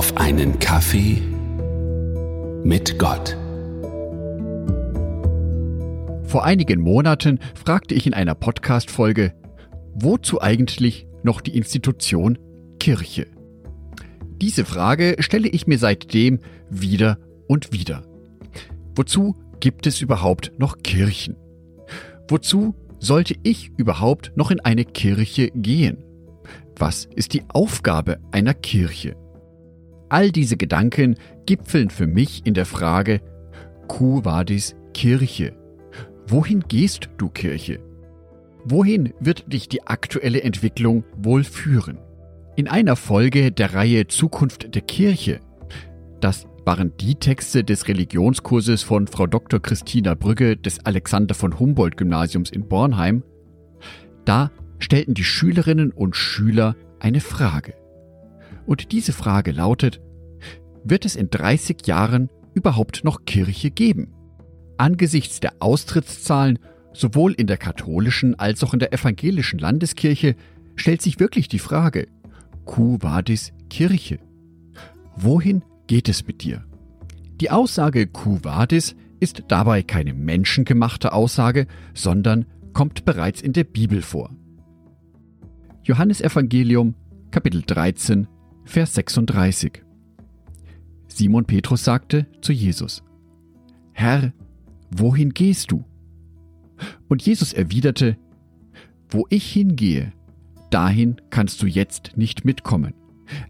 auf einen Kaffee mit Gott. Vor einigen Monaten fragte ich in einer Podcast-Folge, wozu eigentlich noch die Institution Kirche? Diese Frage stelle ich mir seitdem wieder und wieder. Wozu gibt es überhaupt noch Kirchen? Wozu sollte ich überhaupt noch in eine Kirche gehen? Was ist die Aufgabe einer Kirche? All diese Gedanken gipfeln für mich in der Frage, Quo vadis Kirche? Wohin gehst du Kirche? Wohin wird dich die aktuelle Entwicklung wohl führen? In einer Folge der Reihe Zukunft der Kirche, das waren die Texte des Religionskurses von Frau Dr. Christina Brügge des Alexander von Humboldt Gymnasiums in Bornheim, da stellten die Schülerinnen und Schüler eine Frage. Und diese Frage lautet, wird es in 30 Jahren überhaupt noch Kirche geben? Angesichts der Austrittszahlen sowohl in der katholischen als auch in der evangelischen Landeskirche stellt sich wirklich die Frage, Quo vadis Kirche? Wohin geht es mit dir? Die Aussage Quo vadis ist dabei keine menschengemachte Aussage, sondern kommt bereits in der Bibel vor. Johannes Evangelium Kapitel 13 Vers 36 Simon Petrus sagte zu Jesus, Herr, wohin gehst du? Und Jesus erwiderte, Wo ich hingehe, dahin kannst du jetzt nicht mitkommen,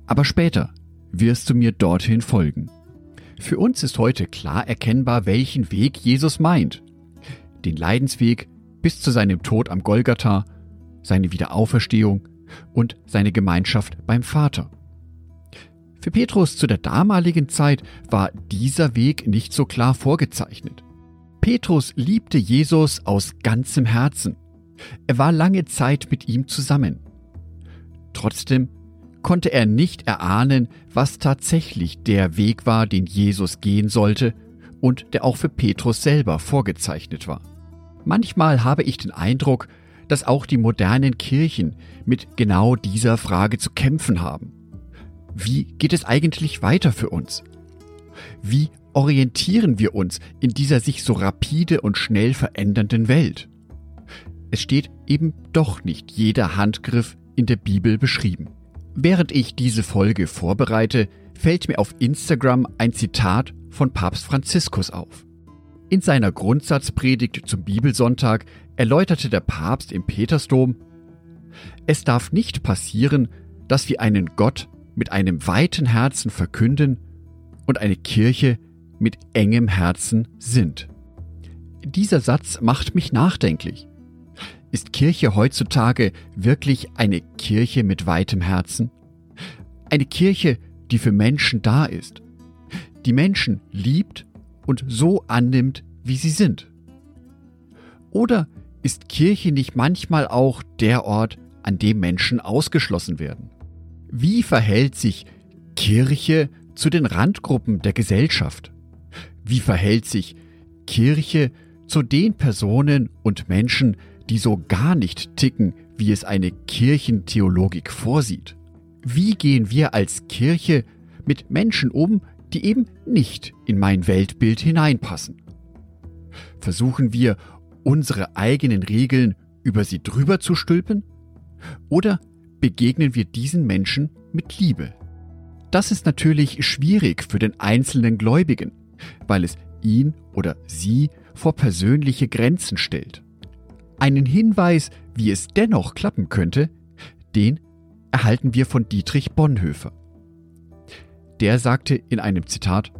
aber später wirst du mir dorthin folgen. Für uns ist heute klar erkennbar, welchen Weg Jesus meint. Den Leidensweg bis zu seinem Tod am Golgatha, seine Wiederauferstehung und seine Gemeinschaft beim Vater. Für Petrus zu der damaligen Zeit war dieser Weg nicht so klar vorgezeichnet. Petrus liebte Jesus aus ganzem Herzen. Er war lange Zeit mit ihm zusammen. Trotzdem konnte er nicht erahnen, was tatsächlich der Weg war, den Jesus gehen sollte und der auch für Petrus selber vorgezeichnet war. Manchmal habe ich den Eindruck, dass auch die modernen Kirchen mit genau dieser Frage zu kämpfen haben. Wie geht es eigentlich weiter für uns? Wie orientieren wir uns in dieser sich so rapide und schnell verändernden Welt? Es steht eben doch nicht jeder Handgriff in der Bibel beschrieben. Während ich diese Folge vorbereite, fällt mir auf Instagram ein Zitat von Papst Franziskus auf. In seiner Grundsatzpredigt zum Bibelsonntag erläuterte der Papst im Petersdom, es darf nicht passieren, dass wir einen Gott mit einem weiten Herzen verkünden und eine Kirche mit engem Herzen sind. Dieser Satz macht mich nachdenklich. Ist Kirche heutzutage wirklich eine Kirche mit weitem Herzen? Eine Kirche, die für Menschen da ist, die Menschen liebt und so annimmt, wie sie sind? Oder ist Kirche nicht manchmal auch der Ort, an dem Menschen ausgeschlossen werden? Wie verhält sich Kirche zu den Randgruppen der Gesellschaft? Wie verhält sich Kirche zu den Personen und Menschen, die so gar nicht ticken, wie es eine Kirchentheologik vorsieht? Wie gehen wir als Kirche mit Menschen um, die eben nicht in mein Weltbild hineinpassen? Versuchen wir, unsere eigenen Regeln über sie drüber zu stülpen? Oder begegnen wir diesen Menschen mit Liebe? Das ist natürlich schwierig für den einzelnen Gläubigen, weil es ihn oder sie vor persönliche Grenzen stellt. Einen Hinweis, wie es dennoch klappen könnte, den erhalten wir von Dietrich Bonhoeffer. Der sagte in einem Zitat,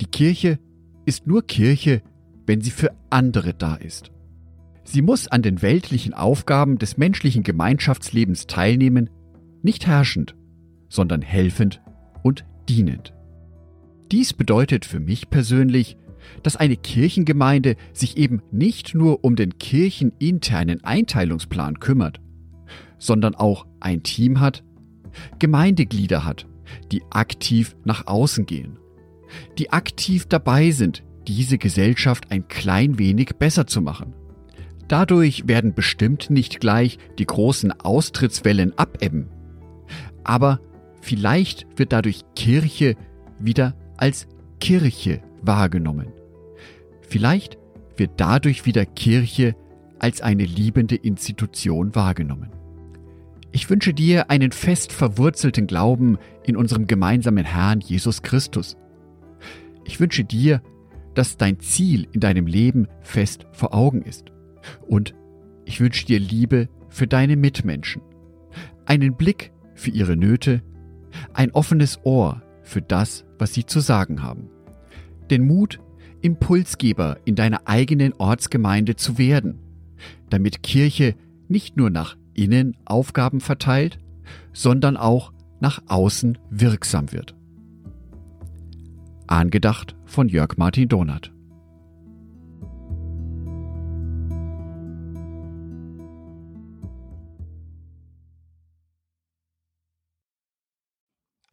Die Kirche ist nur Kirche, wenn sie für andere da ist. Sie muss an den weltlichen Aufgaben des menschlichen Gemeinschaftslebens teilnehmen, nicht herrschend, sondern helfend und dienend. Dies bedeutet für mich persönlich, dass eine Kirchengemeinde sich eben nicht nur um den kircheninternen Einteilungsplan kümmert, sondern auch ein Team hat, Gemeindeglieder hat, die aktiv nach außen gehen, die aktiv dabei sind, diese Gesellschaft ein klein wenig besser zu machen. Dadurch werden bestimmt nicht gleich die großen Austrittswellen abebben, aber Vielleicht wird dadurch Kirche wieder als Kirche wahrgenommen. Vielleicht wird dadurch wieder Kirche als eine liebende Institution wahrgenommen. Ich wünsche dir einen fest verwurzelten Glauben in unserem gemeinsamen Herrn Jesus Christus. Ich wünsche dir, dass dein Ziel in deinem Leben fest vor Augen ist. Und ich wünsche dir Liebe für deine Mitmenschen, einen Blick für ihre Nöte, ein offenes Ohr für das, was sie zu sagen haben. Den Mut, Impulsgeber in deiner eigenen Ortsgemeinde zu werden, damit Kirche nicht nur nach innen Aufgaben verteilt, sondern auch nach außen wirksam wird. Angedacht von Jörg Martin Donath.